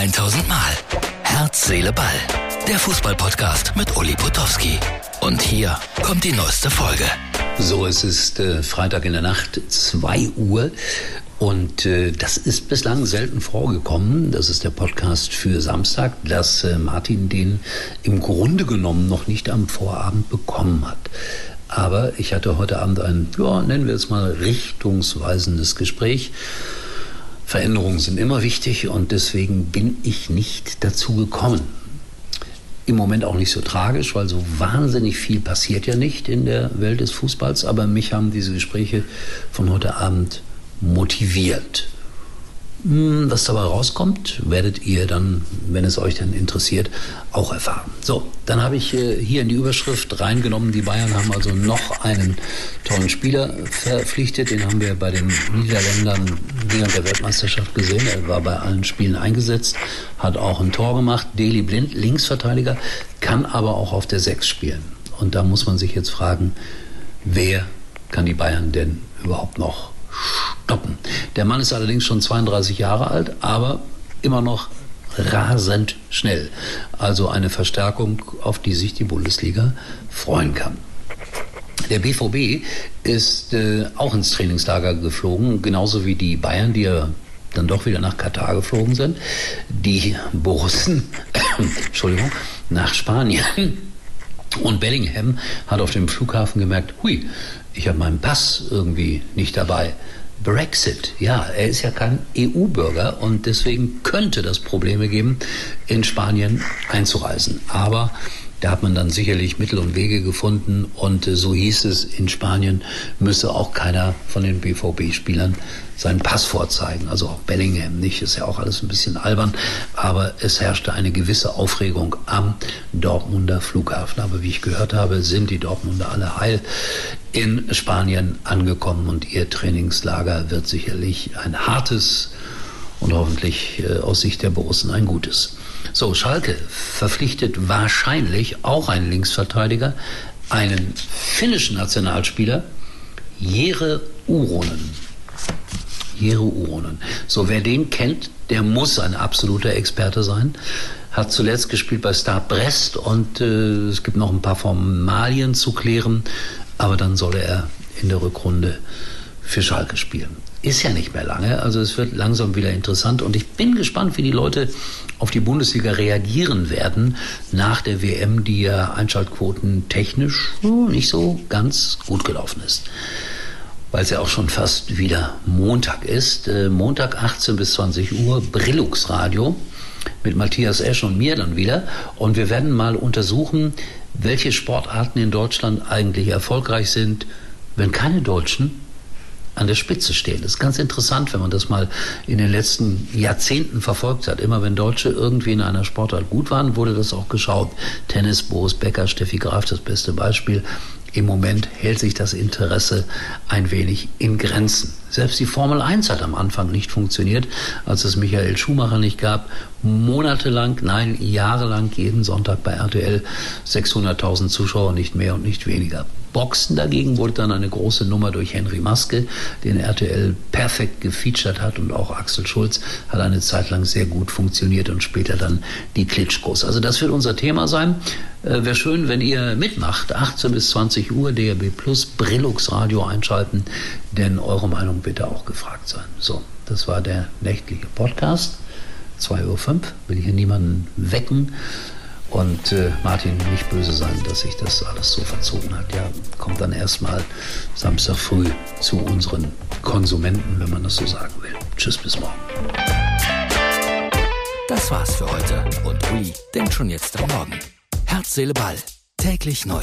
1000 Mal. Herz, Seele, Ball. Der Fußballpodcast mit Uli Potowski. Und hier kommt die neueste Folge. So, es ist äh, Freitag in der Nacht, 2 Uhr. Und äh, das ist bislang selten vorgekommen. Das ist der Podcast für Samstag, dass äh, Martin den im Grunde genommen noch nicht am Vorabend bekommen hat. Aber ich hatte heute Abend ein, ja, nennen wir es mal, richtungsweisendes Gespräch. Veränderungen sind immer wichtig und deswegen bin ich nicht dazu gekommen. Im Moment auch nicht so tragisch, weil so wahnsinnig viel passiert ja nicht in der Welt des Fußballs, aber mich haben diese Gespräche von heute Abend motiviert. Hm, was dabei rauskommt, werdet ihr dann, wenn es euch dann interessiert, auch erfahren. So, dann habe ich äh, hier in die Überschrift reingenommen, die Bayern haben also noch einen tollen Spieler verpflichtet. Den haben wir bei den Niederländern während der Weltmeisterschaft gesehen. Er war bei allen Spielen eingesetzt, hat auch ein Tor gemacht. Deli Blind, Linksverteidiger, kann aber auch auf der Sechs spielen. Und da muss man sich jetzt fragen, wer kann die Bayern denn überhaupt noch stoppen. Der Mann ist allerdings schon 32 Jahre alt, aber immer noch rasend schnell. Also eine Verstärkung, auf die sich die Bundesliga freuen kann. Der BVB ist äh, auch ins Trainingslager geflogen, genauso wie die Bayern, die ja dann doch wieder nach Katar geflogen sind. Die Borussen, Entschuldigung, nach Spanien. Und Bellingham hat auf dem Flughafen gemerkt, hui, ich habe meinen Pass irgendwie nicht dabei. Brexit, ja, er ist ja kein EU-Bürger und deswegen könnte das Probleme geben, in Spanien einzureisen. Aber da hat man dann sicherlich Mittel und Wege gefunden und äh, so hieß es, in Spanien müsse auch keiner von den BVB-Spielern seinen Pass vorzeigen. Also auch Bellingham nicht, ist ja auch alles ein bisschen albern, aber es herrschte eine gewisse Aufregung am Dortmunder Flughafen. Aber wie ich gehört habe, sind die Dortmunder alle heil in Spanien angekommen und ihr Trainingslager wird sicherlich ein hartes und hoffentlich äh, aus Sicht der Borussen ein gutes. So, Schalke verpflichtet wahrscheinlich auch einen Linksverteidiger, einen finnischen Nationalspieler, Jere Uronen. Jere Uronen. So, wer den kennt, der muss ein absoluter Experte sein. Hat zuletzt gespielt bei Star Brest und äh, es gibt noch ein paar Formalien zu klären, aber dann soll er in der Rückrunde für Schalke spielen ist ja nicht mehr lange. Also es wird langsam wieder interessant und ich bin gespannt, wie die Leute auf die Bundesliga reagieren werden nach der WM, die ja Einschaltquoten technisch nicht so ganz gut gelaufen ist. Weil es ja auch schon fast wieder Montag ist. Äh, Montag 18 bis 20 Uhr, Brillux Radio mit Matthias Esch und mir dann wieder. Und wir werden mal untersuchen, welche Sportarten in Deutschland eigentlich erfolgreich sind, wenn keine Deutschen an der Spitze stehen. Das ist ganz interessant, wenn man das mal in den letzten Jahrzehnten verfolgt hat. Immer wenn Deutsche irgendwie in einer Sportart gut waren, wurde das auch geschaut. Tennis, Boris Becker, Steffi Graf, das beste Beispiel. Im Moment hält sich das Interesse ein wenig in Grenzen. Selbst die Formel 1 hat am Anfang nicht funktioniert, als es Michael Schumacher nicht gab. Monatelang, nein, jahrelang jeden Sonntag bei RTL 600.000 Zuschauer, nicht mehr und nicht weniger. Boxen dagegen wurde dann eine große Nummer durch Henry Maske, den RTL perfekt gefeatured hat und auch Axel Schulz hat eine Zeit lang sehr gut funktioniert und später dann die Klitschkos. Also das wird unser Thema sein. Äh, Wäre schön, wenn ihr mitmacht. 18 bis 20 Uhr DRB Plus Brillux Radio einschalten, denn eure Meinung bitte auch gefragt sein. So, das war der nächtliche Podcast. 2.05 Uhr, will hier niemanden wecken. Und äh, Martin, nicht böse sein, dass sich das alles so verzogen hat. Ja, kommt dann erstmal Samstag früh zu unseren Konsumenten, wenn man das so sagen will. Tschüss, bis morgen. Das war's für heute und Uli denkt schon jetzt am Morgen. Herz, Seele, Ball. Täglich neu.